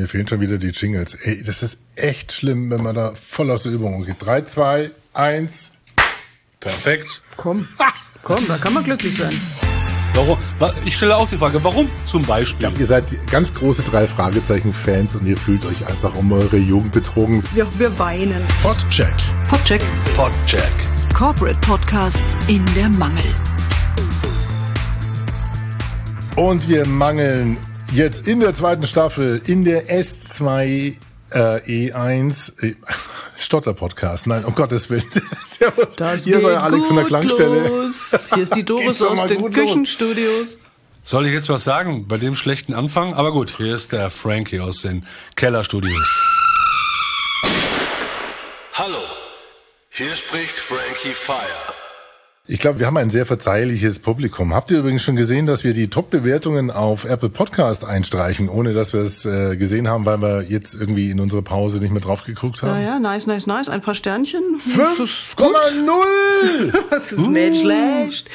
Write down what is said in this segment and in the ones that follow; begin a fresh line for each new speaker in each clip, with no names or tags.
Mir fehlen schon wieder die Jingles. Ey, das ist echt schlimm, wenn man da voll aus der Übung geht. 3, 2, 1.
Perfekt.
Komm, komm, da kann man glücklich sein.
Warum? Ich stelle auch die Frage, warum zum Beispiel?
Ja, ihr seid ganz große drei Fragezeichen-Fans und ihr fühlt euch einfach um eure Jugend betrogen.
Wir, wir weinen.
Podcheck.
Podcheck.
Podcheck.
Corporate Podcasts in der Mangel.
Und wir mangeln jetzt in der zweiten Staffel in der S2 äh, E1 äh, Stotter-Podcast. Nein, um Gottes Willen. Servus.
Das
Hier ist euer Alex von der Klangstelle.
Los. Hier ist die Doris aus den
los.
Küchenstudios.
Soll ich jetzt was sagen bei dem schlechten Anfang? Aber gut, hier ist der Frankie aus den Kellerstudios.
Hallo, hier spricht Frankie Fire.
Ich glaube, wir haben ein sehr verzeihliches Publikum. Habt ihr übrigens schon gesehen, dass wir die Top-Bewertungen auf Apple Podcast einstreichen, ohne dass wir es äh, gesehen haben, weil wir jetzt irgendwie in unserer Pause nicht mehr drauf geguckt haben?
Naja, nice, nice, nice. Ein paar Sternchen. Das ist gut.
5,0!
Das ist nicht schlecht.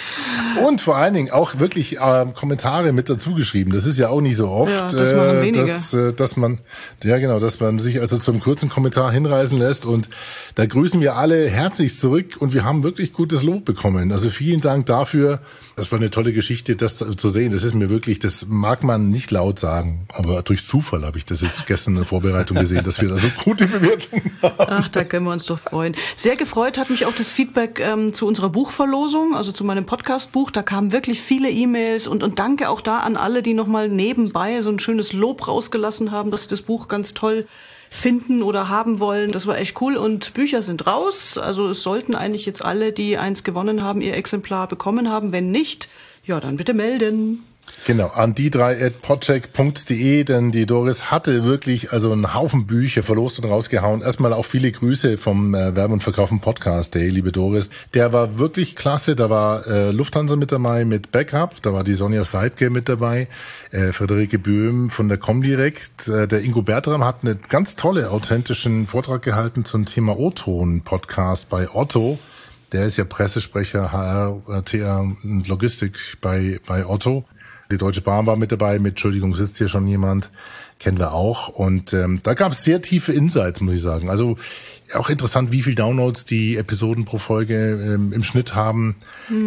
Und vor allen Dingen auch wirklich äh, Kommentare mit dazu geschrieben. Das ist ja auch nicht so oft,
Ja, das
äh, dass, äh, dass man, ja genau, dass man sich also zum kurzen Kommentar hinreißen lässt. Und da grüßen wir alle herzlich zurück und wir haben wirklich gutes Lob bekommen. Also vielen Dank dafür. Das war eine tolle Geschichte, das zu zu sehen. Das ist mir wirklich, das mag man nicht laut sagen, aber durch Zufall habe ich das jetzt gestern in der Vorbereitung gesehen, dass wir da so gute Bewertungen haben.
Ach, da können wir uns doch freuen. Sehr gefreut hat mich auch das Feedback ähm, zu unserer Buchverlosung, also zu meinem Podcast-Buch. Da kamen wirklich viele E-Mails und, und danke auch da an alle, die nochmal nebenbei so ein schönes Lob rausgelassen haben, dass sie das Buch ganz toll finden oder haben wollen. Das war echt cool und Bücher sind raus. Also es sollten eigentlich jetzt alle, die eins gewonnen haben, ihr Exemplar bekommen haben. Wenn nicht, ja, dann bitte melden.
Genau, an die drei at denn die Doris hatte wirklich also einen Haufen Bücher verlost und rausgehauen. Erstmal auch viele Grüße vom äh, Werben und Verkaufen Podcast Day, liebe Doris. Der war wirklich klasse. Da war äh, Lufthansa mit dabei mit Backup, da war die Sonja Seidke mit dabei, äh, Friederike Böhm von der Comdirect. Äh, der Ingo Bertram hat einen ganz tolle, authentischen Vortrag gehalten zum Thema O-Ton-Podcast bei Otto. Der ist ja Pressesprecher HR, TA und Logistik bei, bei Otto. Die Deutsche Bahn war mit dabei, mit Entschuldigung, sitzt hier schon jemand, kennen wir auch. Und ähm, da gab es sehr tiefe Insights, muss ich sagen. Also auch interessant, wie viel Downloads die Episoden pro Folge ähm, im Schnitt haben.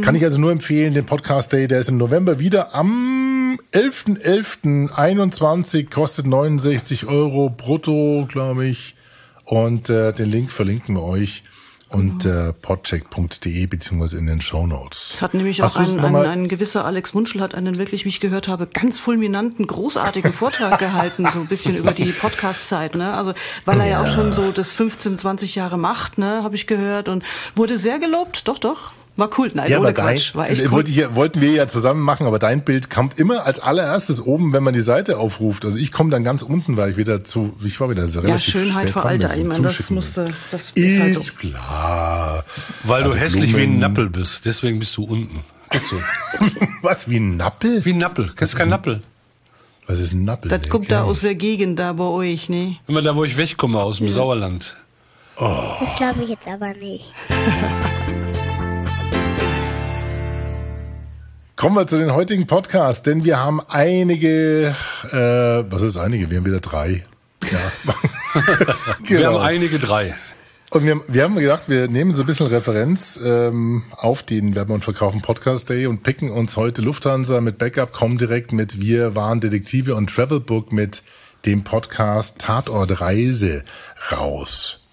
Kann ich also nur empfehlen, den Podcast Day, der ist im November wieder am 11.11.21, kostet 69 Euro brutto, glaube ich. Und äh, den Link verlinken wir euch und äh, podcheck.de beziehungsweise in den Show Notes.
Es hat nämlich
Hast
auch ein, ein, ein gewisser Alex Wunschel hat einen wirklich, wie ich gehört habe, ganz fulminanten, großartigen Vortrag gehalten, so ein bisschen über die Podcast-Zeit, ne? Also, weil er ja. auch schon so das 15, 20 Jahre macht, ne, habe ich gehört und wurde sehr gelobt. Doch, doch. War cool. Nein,
Ja,
ohne
aber dein,
Quatsch. War echt cool.
wollte ich, ja- wollten wir ja zusammen machen, aber dein Bild kommt immer als allererstes oben, wenn man die Seite aufruft. Also ich komme dann ganz unten, weil ich wieder zu, ich war wieder sehr
Ja,
relativ
Schönheit
spät
vor
dran mit
Alter. Ich
dem
meine, das
Zuschicken.
musste, das ist
Ist
halt so.
klar.
Weil
Also
du hässlich wie ein
Blumen-
Nappel bist. Deswegen bist du unten. Ist so.
Was, wie ein Nappel?
Wie ein Nappel. Kennst du kein Nappel?
Was ist ein Nappel?
Das kommt da aus der Gegend da bei euch, ne?
Immer da, wo ich wegkomme aus dem Sauerland.
Das glaube ich jetzt aber nicht.
Kommen wir zu den heutigen Podcasts, denn wir haben einige, äh, was ist einige? Wir haben wieder drei. Ja.
Wir
Genau.
haben einige drei.
Und wir, wir haben gedacht, wir nehmen so ein bisschen Referenz ähm, auf den Werben und Verkaufen Podcast Day und picken uns heute Lufthansa mit Backup, kommen direkt mit Wir waren Detektive und Travelbook mit dem Podcast Tatort Reise raus.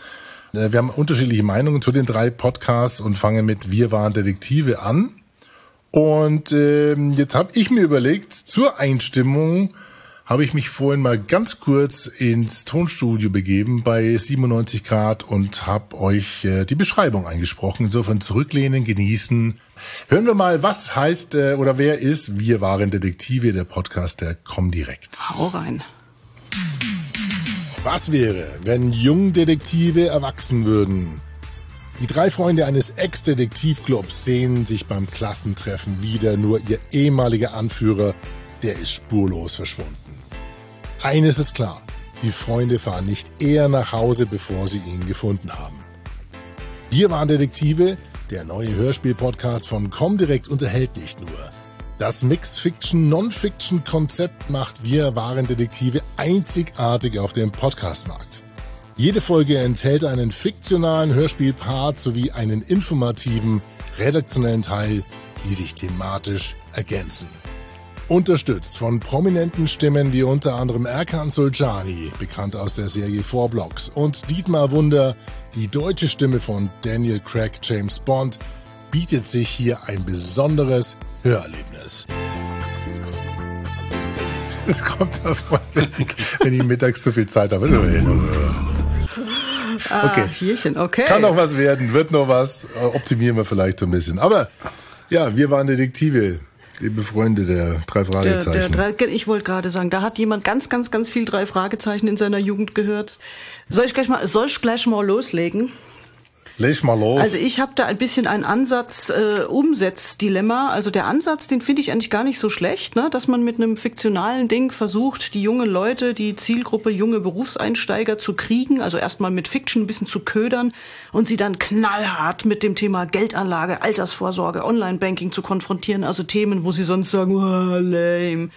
Äh, Wir haben unterschiedliche Meinungen zu den drei Podcasts und fangen mit Wir waren Detektive an. Und ähm, jetzt habe ich mir überlegt, zur Einstimmung habe ich mich vorhin mal ganz kurz ins Tonstudio begeben bei 97 Grad und habe euch äh, die Beschreibung eingesprochen. Insofern zurücklehnen, genießen. Hören wir mal, was heißt äh, oder wer ist Wir waren Detektive, der Podcast der Comdirect.
Hau rein.
Was wäre, wenn Jungdetektive erwachsen würden? Die drei Freunde eines Ex-Detektivclubs sehen sich beim Klassentreffen wieder, nur ihr ehemaliger Anführer, der ist spurlos verschwunden. Eines ist klar, die Freunde fahren nicht eher nach Hause, bevor sie ihn gefunden haben. Wir waren Detektive, der neue Hörspiel-Podcast von Comdirect unterhält nicht nur. Das Mixed-Fiction-Non-Fiction-Konzept macht Wir waren Detektive einzigartig auf dem Podcastmarkt. Jede Folge enthält einen fiktionalen Hörspielpart sowie einen informativen, redaktionellen Teil, die sich thematisch ergänzen. Unterstützt von prominenten Stimmen wie unter anderem Erkan Soljani, bekannt aus der Serie Four Blocks, und Dietmar Wunder, die deutsche Stimme von Daniel Craig James Bond, bietet sich hier ein besonderes Hörerlebnis. Es kommt davon, wenn ich mittags zu viel Zeit habe. Okay.
Ah, Hierchen, okay.
Kann noch was werden, wird noch was. Äh, Optimieren wir vielleicht so ein bisschen. Aber ja, wir waren Detektive, liebe Freunde der drei
Der,
Fragezeichen.
der, drei- ich wollte gerade sagen, da hat jemand ganz, ganz, ganz viel drei Fragezeichen in seiner Jugend gehört. Soll ich gleich mal, soll ich gleich mal loslegen?
Leg mal los.
Also ich habe da ein bisschen ein Ansatz äh, Umsetzdilemma. Also der Ansatz, den finde ich eigentlich gar nicht so schlecht, ne? dass man mit einem fiktionalen Ding versucht, die jungen Leute, die Zielgruppe junge Berufseinsteiger zu kriegen, also erstmal mit Fiction ein bisschen zu ködern und sie dann knallhart mit dem Thema Geldanlage, Altersvorsorge, Online-Banking zu konfrontieren, also Themen, wo sie sonst sagen, oh, lame.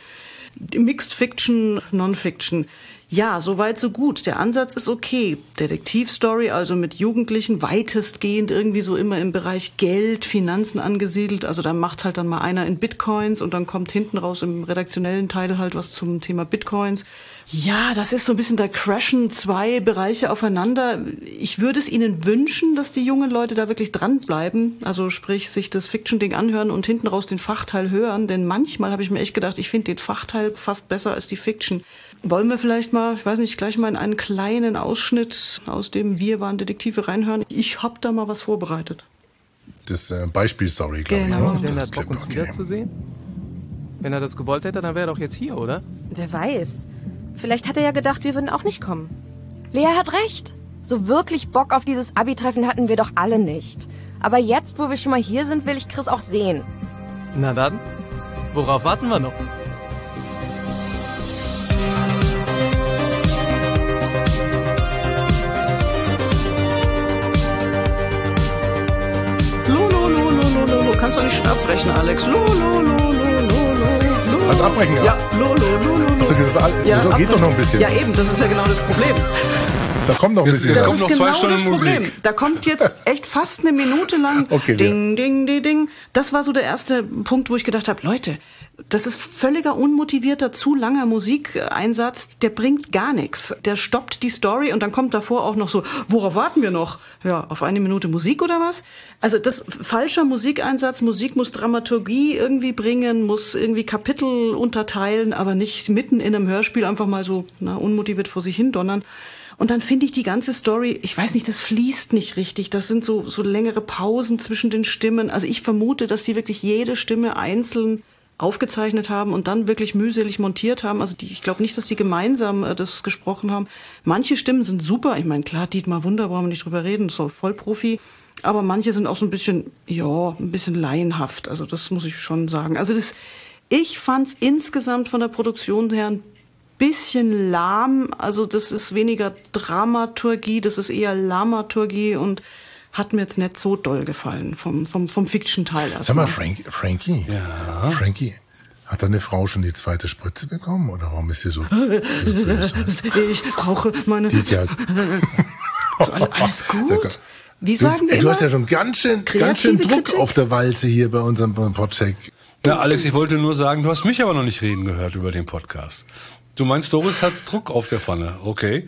Mixed Fiction, Non-Fiction. Ja, soweit so gut. Der Ansatz ist okay. Detektivstory, also mit Jugendlichen weitestgehend irgendwie so immer im Bereich Geld, Finanzen angesiedelt. Also da macht halt dann mal einer in Bitcoins und dann kommt hinten raus im redaktionellen Teil halt was zum Thema Bitcoins. Ja, das ist so ein bisschen, da crashen zwei Bereiche aufeinander. Ich würde es ihnen wünschen, dass die jungen Leute da wirklich dranbleiben. Also sprich, sich das Fiction-Ding anhören und hinten raus den Fachteil hören. Denn manchmal habe ich mir echt gedacht, ich finde den Fachteil fast besser als die Fiction. Wollen wir vielleicht mal, ich weiß nicht, gleich mal in einen kleinen Ausschnitt aus dem Wir waren Detektive reinhören? Ich habe da mal was vorbereitet.
das äh, Beispielstory, glaube
Genau.
ich.
Ist
Das
denn
das
Bock, uns
okay.
wiederzusehen? Wenn er das gewollt hätte, dann wäre er doch jetzt hier, oder?
Wer weiß. Vielleicht hat er ja gedacht, wir würden auch nicht kommen. Lea hat recht. So wirklich Bock auf dieses Abi-Treffen hatten wir doch alle nicht. Aber jetzt, wo wir schon mal hier sind, will ich Chris auch sehen.
Na dann, worauf warten wir noch?
Lo, lo, lo, lo, lo, lo, lo. Kannst du nicht schon abbrechen, Alex? Lo, lo, lo,
Was abbrechen, ja?
Ja, lo, lo, lo.
Hast du gesagt, ah, wieso geht doch noch ein bisschen?
Ja, eben, das ist ja genau das Problem.
Da kommt noch ein bisschen.
jetzt
Das
kommt noch zwei
genau
Stunden
das Problem.
Musik.
Da kommt jetzt echt fast eine Minute lang
Okay,
ding, ding, ding, ding. Das war so der erste Punkt, wo ich gedacht habe, Leute, das ist völliger unmotivierter, zu langer Musikeinsatz, der bringt gar nichts. Der stoppt die Story und dann kommt davor auch noch so, worauf warten wir noch? Ja, auf eine Minute Musik oder was? Also das falscher Musikeinsatz, Musik muss Dramaturgie irgendwie bringen, muss irgendwie Kapitel unterteilen, aber nicht mitten in einem Hörspiel einfach mal so na, unmotiviert vor sich hin donnern. Und dann finde ich die ganze Story, ich weiß nicht, das fließt nicht richtig. Das sind so, so längere Pausen zwischen den Stimmen. Also ich vermute, dass die wirklich jede Stimme einzeln aufgezeichnet haben und dann wirklich mühselig montiert haben. Also die, ich glaube nicht, dass die gemeinsam äh, das gesprochen haben. Manche Stimmen sind super. Ich meine, klar, Dietmar Wunder, brauchen wir nicht drüber reden, ist auch Vollprofi. Aber manche sind auch so ein bisschen, ja, ein bisschen laienhaft. Also das muss ich schon sagen. Also das, ich fand's insgesamt von der Produktion her ein bisschen lahm. Also das ist weniger Dramaturgie, das ist eher Lamaturgie und hat mir jetzt nicht so doll gefallen vom, vom, vom Fiction-Teil.
Sag mal. Frank, Frankie. Ja. Frankie. Hat deine Frau schon die zweite Spritze bekommen? Oder warum ist sie so, so böse?
Ich brauche meine.
Die ist ja,
Alles- gut? Wie
du,
sagen wir
ey, du hast
immer?
ja schon ganz schön, ganz schön Druck
Kritik?
auf der Walze hier bei unserem Podcheck.
Ja, Alex, ich wollte nur sagen, du hast mich aber noch nicht reden gehört über den Podcast. Du meinst, Doris hat Druck auf der Pfanne. Okay.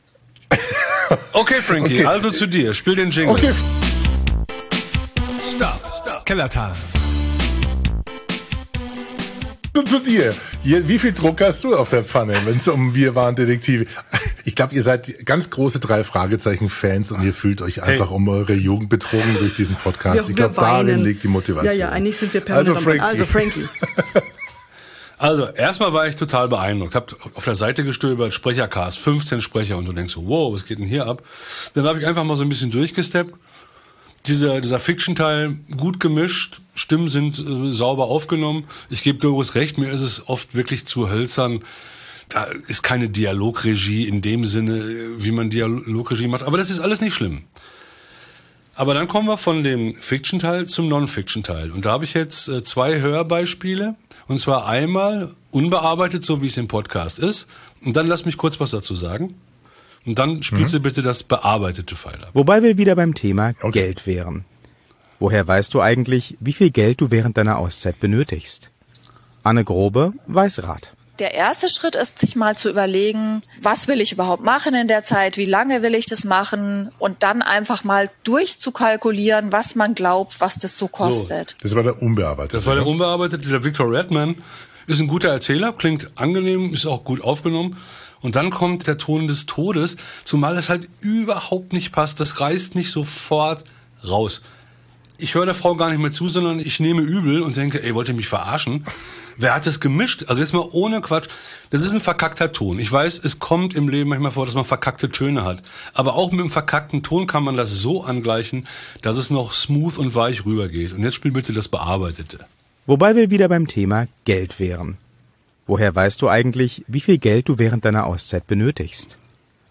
Okay, Frankie,
Okay.
also zu dir. Spiel den Jingle.
Okay.
Kellertal.
zu, zu dir. Hier, wie viel Druck hast du auf der Pfanne, wenn es um Wir waren Detektive? Ich glaube, ihr seid ganz große drei Fragezeichen-Fans und ihr fühlt euch einfach um eure Jugend betrogen durch diesen Podcast.
Wir-
ich glaube, darin liegt die Motivation.
Ja, ja, eigentlich sind wir permanent
Also Frankie.
Also Frankie.
Also, erstmal war ich total beeindruckt. Hab auf der Seite gestöbert, Sprechercast, 15 Sprecher und du denkst so, wow, was geht denn hier ab? Dann habe ich einfach mal so ein bisschen durchgesteppt. Dieser, dieser Fiction-Teil gut gemischt, Stimmen sind äh, sauber aufgenommen. Ich gebe Doris recht, mir ist es oft wirklich zu hölzern. Da ist keine Dialogregie in dem Sinne, äh, wie man Dialogregie macht. Aber das ist alles nicht schlimm. Aber dann kommen wir von dem Fiction-Teil zum Non-Fiction-Teil. Und da habe ich jetzt äh, zwei Hörbeispiele. Und zwar einmal unbearbeitet, so wie es im Podcast ist. Und dann lass mich kurz was dazu sagen. Und dann spielst du bitte das bearbeitete Pfeil ab.
Wobei wir wieder beim Thema Geld wären. Woher weißt du eigentlich, wie viel Geld du während deiner Auszeit benötigst? Anne Grobe weiß Rat.
Der erste Schritt ist, sich mal zu überlegen, was will ich überhaupt machen in der Zeit, wie lange will ich das machen und dann einfach mal durchzukalkulieren, was man glaubt, was das so kostet.
Das war der unbearbeitete.
Das war der unbearbeitete, der Victor Redman. Ist ein guter Erzähler, klingt angenehm, ist auch gut aufgenommen. Und dann kommt der Ton des Todes, zumal es halt überhaupt nicht passt. Das reißt nicht sofort raus. Ich höre der Frau gar nicht mehr zu, sondern ich nehme übel und denke, ey, wollt ihr mich verarschen? Wer hat das gemischt? Also jetzt mal ohne Quatsch. Das ist ein verkackter Ton. Ich weiß, es kommt im Leben manchmal vor, dass man verkackte Töne hat. Aber auch mit einem verkackten Ton kann man das so angleichen, dass es noch smooth und weich rübergeht. Und jetzt spiel bitte das Bearbeitete.
Wobei wir wieder beim Thema Geld wären. Woher weißt du eigentlich, wie viel Geld du während deiner Auszeit benötigst?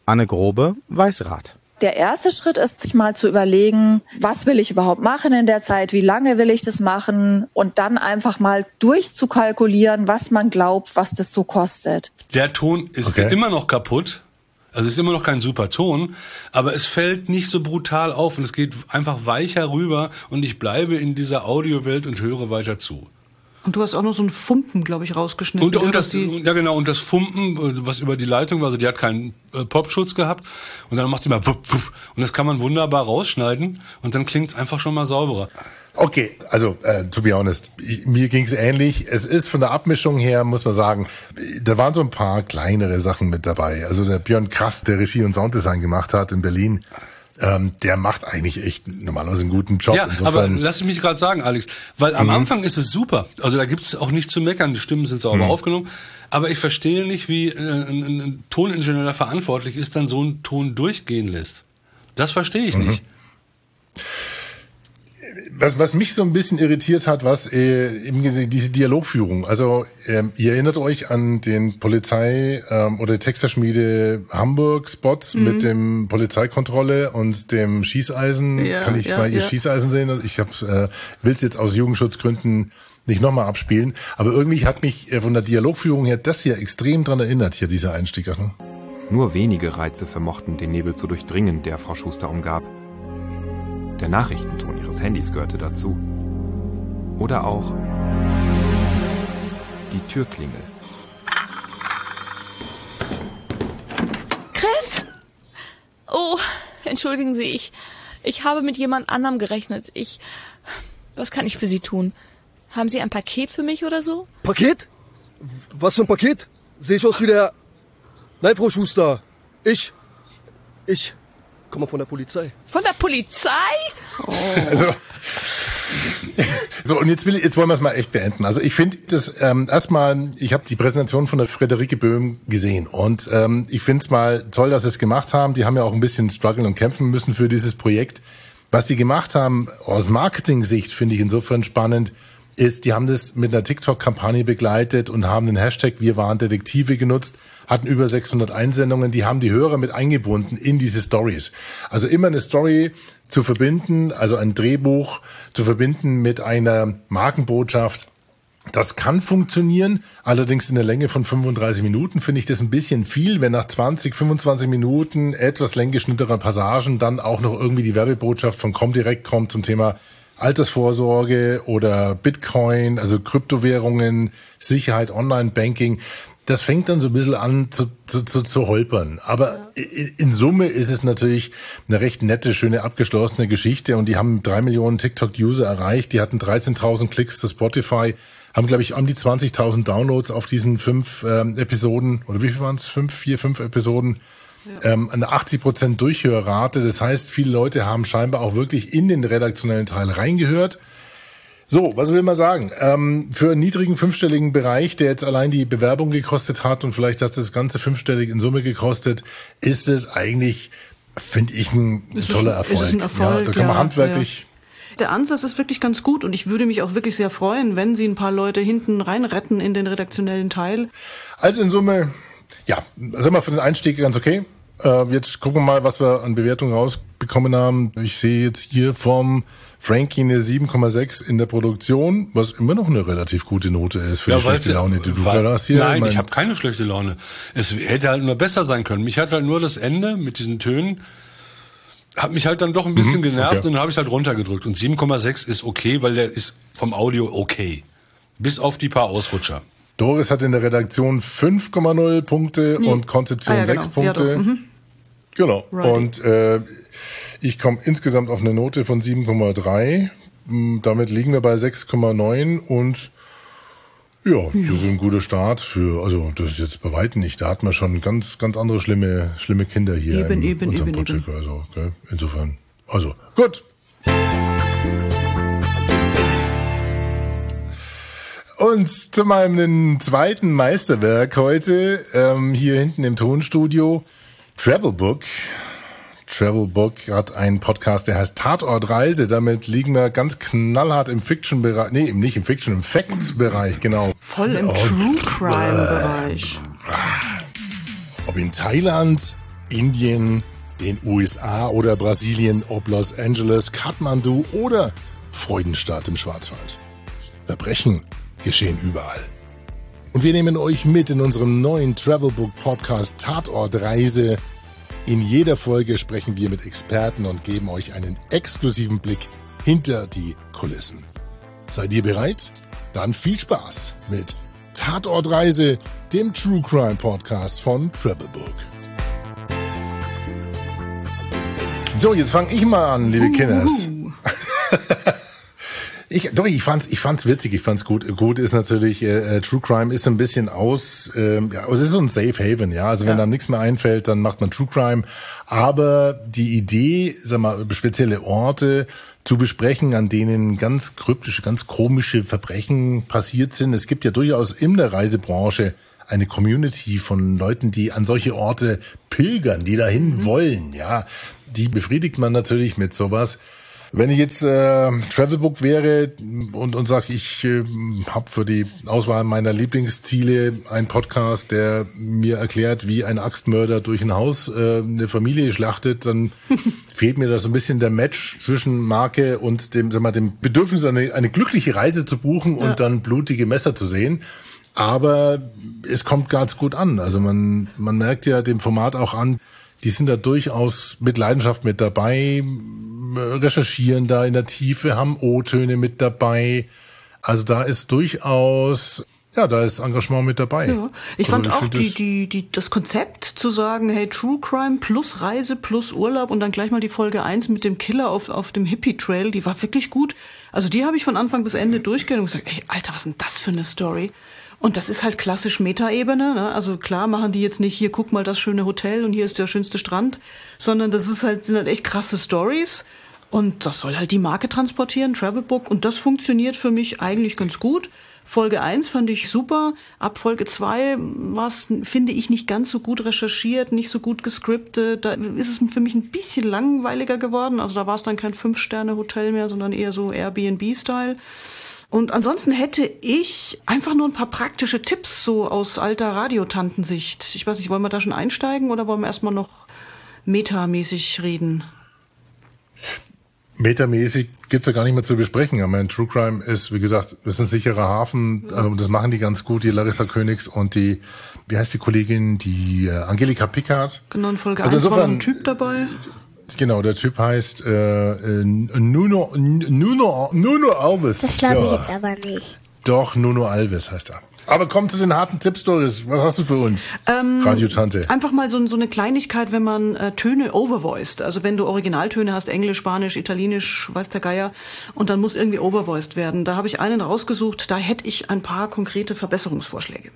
Anne Grobe weiß Rat.
Der erste Schritt ist, sich mal zu überlegen, was will ich überhaupt machen in der Zeit, wie lange will ich das machen und dann einfach mal durchzukalkulieren, was man glaubt, was das so kostet.
Der Ton ist
Okay.
immer noch kaputt. Also es ist immer noch kein super Ton, aber es fällt nicht so brutal auf und es geht einfach weicher rüber und ich bleibe in dieser Audiowelt und höre weiter zu.
Und du hast auch noch so ein Fumpen, glaube ich, rausgeschnitten.
Und,
ja,
und das, ja genau, und das Fumpen, was über die Leitung war, also die hat keinen äh, Popschutz gehabt und dann macht sie mal wupp, wupp, und das kann man wunderbar rausschneiden und dann klingt es einfach schon mal sauberer.
Okay, also äh, to be honest, ich, mir ging's ähnlich. Es ist von der Abmischung her, muss man sagen, da waren so ein paar kleinere Sachen mit dabei. Also der Björn Krass, der Regie und Sounddesign gemacht hat in Berlin, ähm, der macht eigentlich echt normalerweise einen guten Job.
Ja, aber
Insofern,
lass mich gerade sagen, Alex, weil am Anfang ist es super. Also da gibt's auch nichts zu meckern, die Stimmen sind sauber aufgenommen. Aber ich verstehe nicht, wie äh, ein, ein, ein Toningenieur der verantwortlich ist, dann so einen Ton durchgehen lässt. Das verstehe ich nicht.
Was, was mich so ein bisschen irritiert hat, was äh, eben diese Dialogführung. Also ähm, ihr erinnert euch an den Polizei ähm, oder Texterschmiede Hamburg Spot mit dem Polizeikontrolle und dem Schießeisen.
Ja,
Kann ich
ja,
mal ihr
ja.
Schießeisen sehen? Ich habe äh, will es jetzt aus Jugendschutzgründen nicht nochmal abspielen. Aber irgendwie hat mich äh, von der Dialogführung her das hier extrem dran erinnert, hier dieser Einstieg. Ne?
Nur wenige Reize vermochten den Nebel zu durchdringen, der Frau Schuster umgab. Der Nachrichtenton ihres Handys gehörte dazu. Oder auch die Türklingel.
Chris? Oh, entschuldigen Sie, ich, ich habe mit jemand anderem gerechnet. Ich, was kann ich für Sie tun? Haben Sie ein Paket für mich oder so?
Paket? Was für ein Paket? Sehe ich aus wie der... Nein, Frau Schuster. Ich... Ich komme von der Polizei.
Von der Polizei?
Also so und jetzt will ich, jetzt wollen wir es mal echt beenden. Also ich finde das ähm, erstmal, ich habe die Präsentation von der Friederike Böhm gesehen und ähm, ich finde es mal toll, dass sie es gemacht haben. Die haben ja auch ein bisschen strugglen und kämpfen müssen für dieses Projekt. Was die gemacht haben aus Marketing-Sicht finde ich insofern spannend ist, die haben das mit einer TikTok-Kampagne begleitet und haben den Hashtag Wir waren Detektive genutzt, hatten über 600 Einsendungen, die haben die Hörer mit eingebunden in diese Stories. Also immer eine Story zu verbinden, also ein Drehbuch zu verbinden mit einer Markenbotschaft. Das kann funktionieren, allerdings in der Länge von 35 Minuten finde ich das ein bisschen viel, wenn nach 20, 25 Minuten etwas länggeschnittener Passagen dann auch noch irgendwie die Werbebotschaft von Comdirect kommt zum Thema Altersvorsorge oder Bitcoin, also Kryptowährungen, Sicherheit, Online-Banking. Das fängt dann so ein bisschen an zu, zu, zu, zu holpern. Aber i- in Summe ist es natürlich eine recht nette, schöne, abgeschlossene Geschichte. Und die haben drei Millionen TikTok-User erreicht. Die hatten 13.000 Klicks zu Spotify, haben, glaube ich, um die 20.000 Downloads auf diesen fünf ähm, Episoden. Oder wie viel waren es? Fünf, vier, fünf Episoden ähm, eine 80% Durchhörrate. Das heißt, viele Leute haben scheinbar auch wirklich in den redaktionellen Teil reingehört. So, was will man sagen? Ähm, für einen niedrigen fünfstelligen Bereich, der jetzt allein die Bewerbung gekostet hat und vielleicht hat das Ganze fünfstellig in Summe gekostet, ist es eigentlich, finde ich, ein
Ist
toller
ist
Erfolg.
es ein Erfolg,
ja, da kann man
ja,
handwerklich
Der Ansatz ist wirklich ganz gut und ich würde mich auch wirklich sehr freuen, wenn Sie ein paar Leute hinten reinretten in den redaktionellen Teil.
Also in Summe, ja, sag mal für den Einstieg ganz okay. Äh, jetzt gucken wir mal, was wir an Bewertungen rausbekommen haben. Ich sehe jetzt hier vom Frankie eine 7,6 in der Produktion, was immer noch eine relativ gute Note ist für die
weil's-
schlechte Laune, die du gerade hast hier.
Nein, ich habe keine schlechte Laune. Es hätte halt nur besser sein können. Mich hat halt nur das Ende mit diesen Tönen hat mich halt dann doch ein bisschen
Mhm,
genervt
okay.
und dann habe ich halt runtergedrückt. Und 7,6 ist okay, weil der ist vom Audio okay. Bis auf die paar Ausrutscher.
Doris hat in der Redaktion 5,0 Punkte
Nee.
und Konzeption
Ah ja,
6
genau. Ja,
Punkte.
doch. Mhm.
Genau.
Righty.
Und äh, ich komme insgesamt auf eine Note von 7,3. Mm, Damit liegen wir bei 6,9 und ja, das ist ein guter Start für, also das ist jetzt bei weitem nicht. Da hat man schon ganz, ganz andere schlimme, schlimme Kinder hier
Eben,
in
eben,
unserem
eben,
Podcheck. Also, gell? insofern, also gut. Und zu meinem zweiten Meisterwerk heute, ähm, hier hinten im Tonstudio, Travelbook. Travelbook hat einen Podcast, der heißt Tatortreise. Damit liegen wir ganz knallhart im Fiction-Bereich, nee, nicht im Fiction, im Facts-Bereich, genau.
Voll im
Oh,
True Crime-Bereich.
Ob in Thailand, Indien, den USA oder Brasilien, ob Los Angeles, Kathmandu oder Freudenstadt im Schwarzwald. Verbrechen geschehen überall. Und wir nehmen euch mit in unserem neuen Travelbook Podcast Tatortreise. In jeder Folge sprechen wir mit Experten und geben euch einen exklusiven Blick hinter die Kulissen. Seid ihr bereit? Dann viel Spaß mit Tatortreise, dem True Crime Podcast von Travelbook. So, jetzt fange ich mal an, liebe Kinders. Ich, doch, ich fand's, ich fand's witzig, ich fand's gut. Gut ist natürlich, äh, äh, True Crime ist so ein bisschen aus, ähm, ja, es ist so ein Safe Haven, ja. Also wenn
Ja.
dann nichts mehr einfällt, dann macht man True Crime. Aber die Idee, sag mal, spezielle Orte zu besprechen, an denen ganz kryptische, ganz komische Verbrechen passiert sind. Es gibt ja durchaus in der Reisebranche eine Community von Leuten, die an solche Orte pilgern, die dahin wollen, ja. Die befriedigt man natürlich mit sowas. Wenn ich jetzt äh, Travelbook wäre und, und sage, ich äh, habe für die Auswahl meiner Lieblingsziele einen Podcast, der mir erklärt, wie ein Axtmörder durch ein Haus äh, eine Familie schlachtet, dann fehlt mir da so ein bisschen der Match zwischen Marke und dem, sag mal, dem Bedürfnis, eine, eine glückliche Reise zu buchen und
Ja.
dann blutige Messer zu sehen. Aber es kommt ganz gut an. Also man, man merkt ja dem Format auch an, die sind da durchaus mit Leidenschaft mit dabei, recherchieren da in der Tiefe, haben O-Töne mit dabei. Also da ist durchaus, ja, da ist Engagement mit dabei.
Ja. Ich
Also
fand auch
find
die,
das-
die, die, das Konzept zu sagen, hey, True Crime plus Reise plus Urlaub und dann gleich mal die Folge 1 mit dem Killer auf, auf dem Hippie Trail, die war wirklich gut. Also die habe ich von Anfang bis Ende durchgehört und gesagt, ey, Alter, was ist denn das für eine Story? Und das ist halt klassisch Metaebene. Ne? Also klar machen die jetzt nicht, hier guck mal das schöne Hotel und hier ist der schönste Strand, sondern das ist halt, sind halt echt krasse Stories. Und das soll halt die Marke transportieren, Travelbook. Und das funktioniert für mich eigentlich ganz gut. Folge 1 fand ich super. Ab Folge 2 war finde ich, nicht ganz so gut recherchiert, nicht so gut gescriptet. Da ist es für mich ein bisschen langweiliger geworden. Also da war es dann kein Fünf-Sterne-Hotel mehr, sondern eher so Airbnb-Style. Und ansonsten hätte ich einfach nur ein paar praktische Tipps so aus alter Radiotantensicht. Ich weiß nicht, wollen wir da schon einsteigen oder wollen wir erstmal noch metamäßig reden?
Metamäßig gibt's ja gar nicht mehr zu besprechen. Ich meine, True Crime ist, wie gesagt, ist ein sicherer Hafen. Ähm, das machen die ganz gut, die Larissa Königs und die, wie heißt die Kollegin, die äh, Angelika Pickard.
Genau, in Folge
Also
1 war noch ein
insofern-
Typ dabei.
Genau, der Typ heißt äh, äh, Nuno, Nuno, Nuno Alves.
Das glaube ich
Ja.
jetzt aber nicht.
Doch, Nuno Alves heißt er. Aber komm zu den harten Tipps, Doris. Was hast du für uns?
Ähm,
Radiotante.
Einfach mal so, so eine Kleinigkeit, wenn man äh, Töne overvoiced, also wenn du Originaltöne hast, Englisch, Spanisch, Italienisch, weiß der Geier, und dann muss irgendwie overvoiced werden. Da habe ich einen rausgesucht, da hätte ich ein paar konkrete Verbesserungsvorschläge.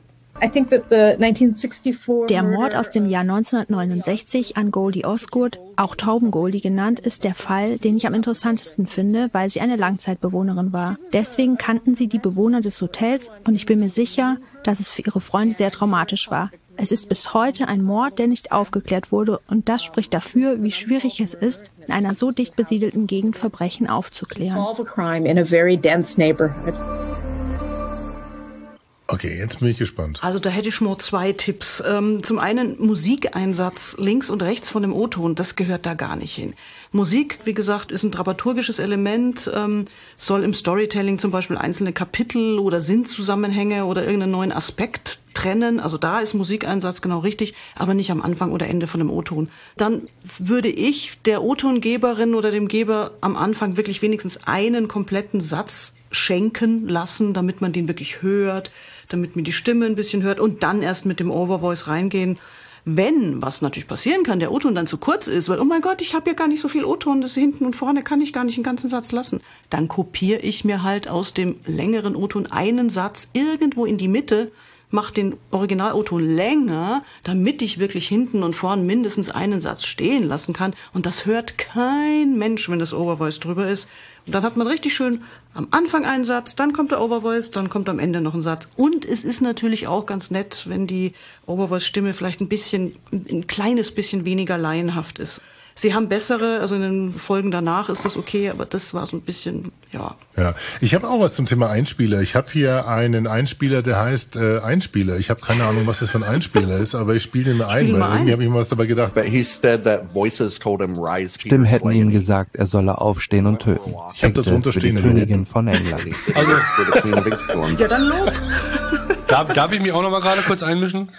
Der Mord aus dem Jahr 1969 an Goldie Osgood, auch Tauben-Goldie genannt, ist der Fall, den ich am interessantesten finde, weil sie eine Langzeitbewohnerin war. Deswegen kannten sie die Bewohner des Hotels und ich bin mir sicher, dass es für ihre Freunde sehr traumatisch war. Es ist bis heute ein Mord, der nicht aufgeklärt wurde und das spricht dafür, wie schwierig es ist, in einer so dicht besiedelten Gegend Verbrechen aufzuklären.
Okay, jetzt bin ich gespannt.
Also da hätte ich mal zwei Tipps. Ähm, zum einen Musikeinsatz links und rechts von dem O-Ton, das gehört da gar nicht hin. Musik, wie gesagt, ist ein dramaturgisches Element, ähm, soll im Storytelling zum Beispiel einzelne Kapitel oder Sinnzusammenhänge oder irgendeinen neuen Aspekt trennen. Also da ist Musikeinsatz genau richtig, aber nicht am Anfang oder Ende von dem O-Ton. Dann würde ich der O-Tongeberin oder dem Geber am Anfang wirklich wenigstens einen kompletten Satz schenken lassen, damit man den wirklich hört, damit man die Stimme ein bisschen hört und dann erst mit dem Overvoice reingehen. Wenn, was natürlich passieren kann, der O-Ton dann zu kurz ist, weil, oh mein Gott, ich habe ja gar nicht so viel O-Ton, das hinten und vorne kann ich gar nicht einen ganzen Satz lassen, dann kopiere ich mir halt aus dem längeren O-Ton einen Satz irgendwo in die Mitte, mache den Original-O-Ton länger, damit ich wirklich hinten und vorne mindestens einen Satz stehen lassen kann. Und das hört kein Mensch, wenn das Overvoice drüber ist. Und dann hat man richtig schön am Anfang einen Satz, dann kommt der Overvoice, dann kommt am Ende noch ein Satz. Und es ist natürlich auch ganz nett, wenn die Overvoice-Stimme vielleicht ein bisschen, ein kleines bisschen weniger laienhaft ist. Sie haben bessere, also in den Folgen danach ist das okay, aber das war so ein bisschen, ja.
Ja, ich habe auch was zum Thema Einspieler. Ich habe hier einen Einspieler, der heißt äh, Einspieler. Ich habe keine Ahnung, was das für ein Einspieler ist, aber ich spiele den mal ein, weil
mal
irgendwie habe ich mir was dabei gedacht.
Stimmen hätten ihm gesagt, er solle aufstehen und töten.
Ich hab da
Hekte
drunter
für die
stehen,
Königin von England.
Also,
Ja, dann los.
darf, darf ich mich auch noch mal gerade kurz einmischen?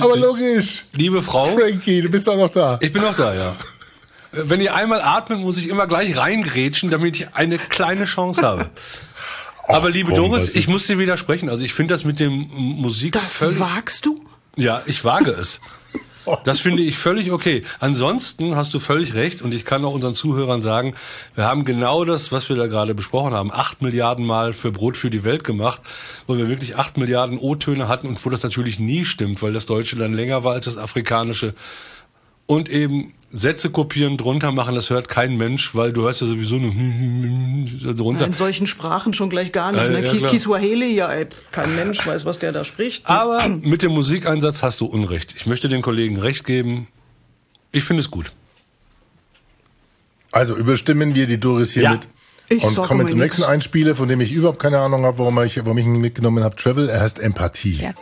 Aber logisch.
Liebe Frau.
Frankie, du bist auch noch da.
Ich bin noch da, ja. Wenn ihr einmal atmet, muss ich immer gleich reingrätschen, damit ich eine kleine Chance habe. Aber liebe
komm,
Doris, ich muss dir widersprechen. Also ich finde das mit dem Musik
Das
völlig,
wagst du?
Ja, ich wage es. Das finde ich völlig okay. Ansonsten hast du völlig recht und ich kann auch unseren Zuhörern sagen, wir haben genau das, was wir da gerade besprochen haben, acht Milliarden Mal für Brot für die Welt gemacht, wo wir wirklich acht Milliarden O-Töne hatten und wo das natürlich nie stimmt, weil das Deutsche dann länger war als das Afrikanische. Und eben Sätze kopieren, drunter machen, das hört kein Mensch, weil du hörst ja sowieso nur drunter.
In solchen Sprachen schon gleich gar nicht.
Äh,
ne?
ja, klar.
Kiswahili, ja, ey, kein Mensch weiß, was der da spricht.
Aber mit dem Musikeinsatz hast du Unrecht. Ich möchte den Kollegen recht geben. Ich finde es gut.
Also überstimmen wir die Doris hier
Ja.
mit.
Ich
und kommen zum nächsten Einspieler, von dem ich überhaupt keine Ahnung habe, warum ich, warum ich ihn mitgenommen habe. Travel, er heißt Empathie.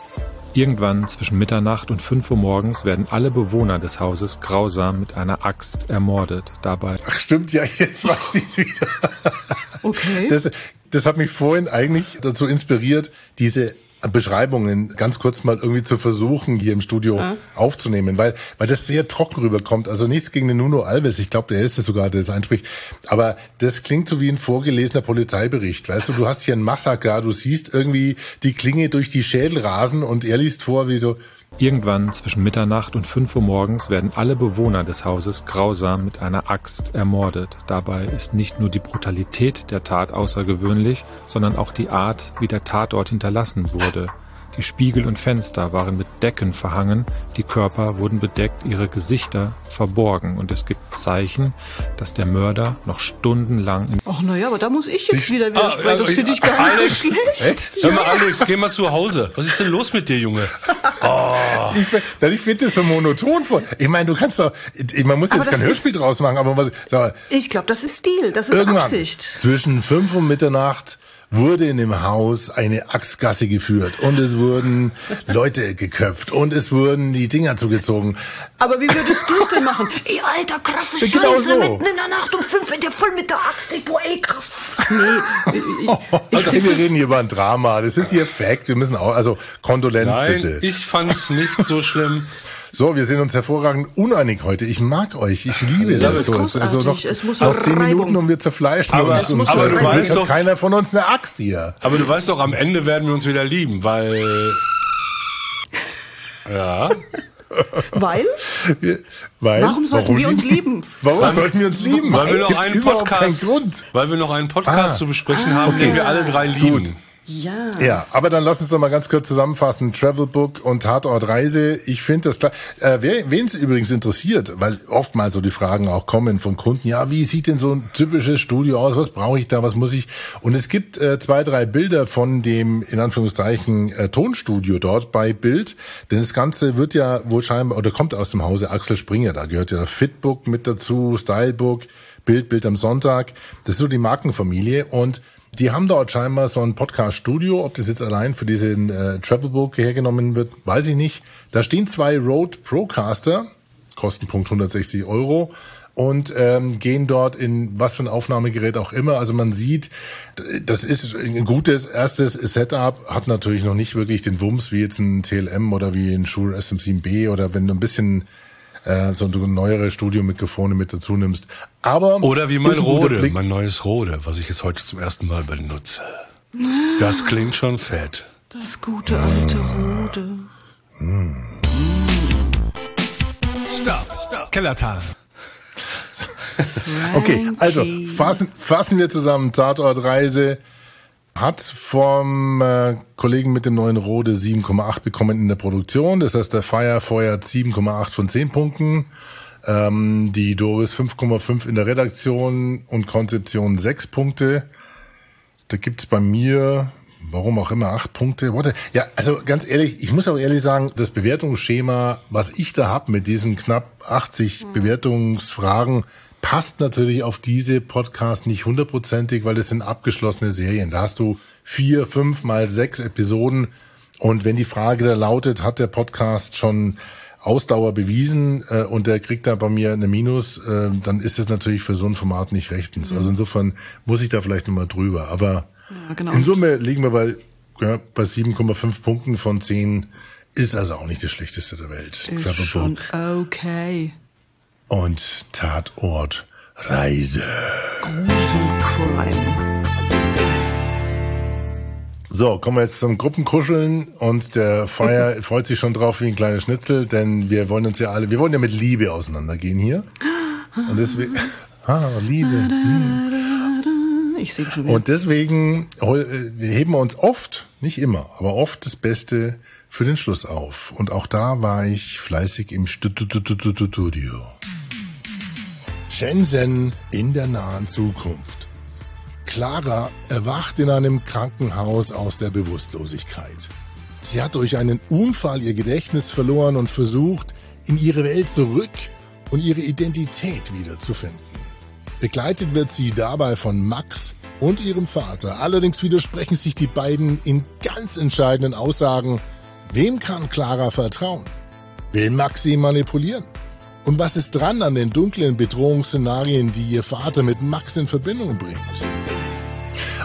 Irgendwann zwischen Mitternacht und 5 Uhr morgens werden alle Bewohner des Hauses grausam mit einer Axt ermordet. Dabei
Ach stimmt, ja, jetzt weiß ich's wieder.
Okay.
Das, das hat mich vorhin eigentlich dazu inspiriert, diese Beschreibungen ganz kurz mal irgendwie zu versuchen, hier im Studio
Ja.
aufzunehmen, weil, weil das sehr trocken rüberkommt. Also nichts gegen den Nuno Alves, ich glaube, der ist es sogar, der das einspricht. Aber das klingt so wie ein vorgelesener Polizeibericht. Weißt du, du hast hier ein Massaker, du siehst irgendwie die Klinge durch die Schädel rasen und er liest vor, wie so,
Irgendwann zwischen Mitternacht und 5 Uhr morgens werden alle Bewohner des Hauses grausam mit einer Axt ermordet. Dabei ist nicht nur die Brutalität der Tat außergewöhnlich, sondern auch die Art, wie der Tatort hinterlassen wurde. Die Spiegel und Fenster waren mit Decken verhangen, die Körper wurden bedeckt, ihre Gesichter verborgen und es gibt Zeichen, dass der Mörder noch stundenlang in
Ach naja, aber da muss ich jetzt
Sie-
wieder widersprechen.
Ah,
das
äh,
finde ich gar
Alex,
nicht so schlecht.
Hör mal, Alex, geh mal zu Hause. Was ist denn los mit dir, Junge? Oh.
Ich, find- ich finde das so monoton vor. Ich meine, du kannst doch, man muss
Aber
jetzt
das
kein Hörspiel draus machen, aber was, mal,
Ich glaube, das ist Stil, das ist
irgendwann
Absicht.
zwischen fünf und Mitternacht wurde in dem Haus eine Axtgasse geführt und es wurden Leute geköpft und es wurden die Dinger zugezogen.
Aber wie würdest du es denn machen? Ey, alter, krasse Scheiße,
Genau so.
mitten in der Nacht um fünf, wenn der voll mit der Axt, ey, boah, ey, krass. Nee,
Also, wir reden hier über ein Drama. Das ist hier Fact. Wir müssen auch, also Kondolenz
Nein,
bitte.
ich fand's nicht so schlimm.
So, wir sind uns hervorragend uneinig heute. Ich mag euch. Ich liebe
Das
das.
ist
so.
großartig.
Also noch,
Es muss
noch zehn
Reibung.
Minuten und wir zerfleischen
Aber-
uns. Und
aber du
zum Glück
weißt
hat
doch-
keiner von uns eine Axt hier.
Aber du weißt doch, am Ende werden wir uns wieder lieben, weil. Ja.
Weil?
Weil,
Warum sollten wir uns lieben?
Warum
Weil-
sollten wir uns lieben?
Weil wir noch einen
überhaupt
Podcast,
keinen Grund.
weil wir noch einen Podcast
Ah.
zu besprechen
Ah,
haben,
okay.
den wir alle drei lieben.
Ja.
Ja, aber dann lass uns doch mal ganz kurz zusammenfassen. Travelbook und Tatort Reise. Ich finde das klar. Äh, wen es übrigens interessiert, weil oftmals so die Fragen auch kommen von Kunden, ja, wie sieht denn so ein typisches Studio aus? Was brauche ich da? Was muss ich? Und es gibt äh, zwei, drei Bilder von dem, in Anführungszeichen, äh, Tonstudio dort bei Bild. Denn das Ganze wird ja wohl scheinbar, oder kommt aus dem Hause Axel Springer. Da gehört ja Fitbook mit dazu, Stylebook, Bild, Bild am Sonntag. Das ist so die Markenfamilie und Die haben dort scheinbar so ein Podcast-Studio. Ob das jetzt allein für diesen äh, Travelbook hergenommen wird, weiß ich nicht. Da stehen zwei Rode Procaster, Kostenpunkt 160 Euro und ähm, gehen dort in was für ein Aufnahmegerät auch immer. Also man sieht, das ist ein gutes erstes Setup, hat natürlich noch nicht wirklich den Wumms wie jetzt ein TLM oder wie ein Shure SM7B oder wenn du ein bisschen äh, so ein neuere Studiomikrofone mit dazu nimmst. Aber
Oder wie mein Rode, mein neues Rode, was ich jetzt heute zum ersten Mal benutze. Das klingt schon fett.
Das gute alte Rode.
Stopp, stopp. Kellertal.
Okay, also fassen, fassen wir zusammen. Tatortreise hat vom äh, Kollegen mit dem neuen Rode 7,8 bekommen in der Produktion. Das heißt, der Fire feuert 7,8 von 10 Punkten. Ähm, die Doris 5,5 in der Redaktion und Konzeption 6 Punkte. Da gibt's bei mir, warum auch immer, 8 Punkte. Warte. Ja, also ganz ehrlich, ich muss auch ehrlich sagen, das Bewertungsschema, was ich da hab mit diesen knapp 80 Bewertungsfragen, passt natürlich auf diese Podcasts nicht hundertprozentig, weil das sind abgeschlossene Serien. Da hast du vier, fünf mal sechs Episoden. Und wenn die Frage da lautet, hat der Podcast schon Ausdauer bewiesen äh, und der kriegt da bei mir eine Minus, äh, dann ist es natürlich für so ein Format nicht rechtens.
Mhm.
Also insofern muss ich da vielleicht nochmal drüber. Aber
Ja, genau.
in Summe liegen wir bei, ja, bei 7,5 Punkten von 10. Ist also auch nicht das Schlechteste der Welt.
Ist
Travel
schon
Book
okay.
und Tatort Reise.
Crime.
So, kommen wir jetzt zum Gruppenkuscheln und der Feier freut sich schon drauf wie ein kleiner Schnitzel, denn wir wollen uns ja alle, wir wollen ja mit Liebe auseinandergehen hier. Und deswegen, ah, Liebe. hm.
Ich sehe schon wieder.
Und deswegen äh, heben wir uns oft, nicht immer, aber oft das Beste für den Schluss auf. Und auch da war ich fleißig im Stu- Stu- Stu- Stu- Stu- Studio. Shenzhen in der nahen Zukunft. Clara erwacht in einem Krankenhaus aus der Bewusstlosigkeit. Sie hat durch einen Unfall ihr Gedächtnis verloren und versucht, in ihre Welt zurück und ihre Identität wiederzufinden. Begleitet wird sie dabei von Max und ihrem Vater. Allerdings widersprechen sich die beiden in ganz entscheidenden Aussagen. Wem kann Clara vertrauen? Will Max sie manipulieren? Und was ist dran an den dunklen Bedrohungsszenarien, die ihr Vater mit Max in Verbindung bringt?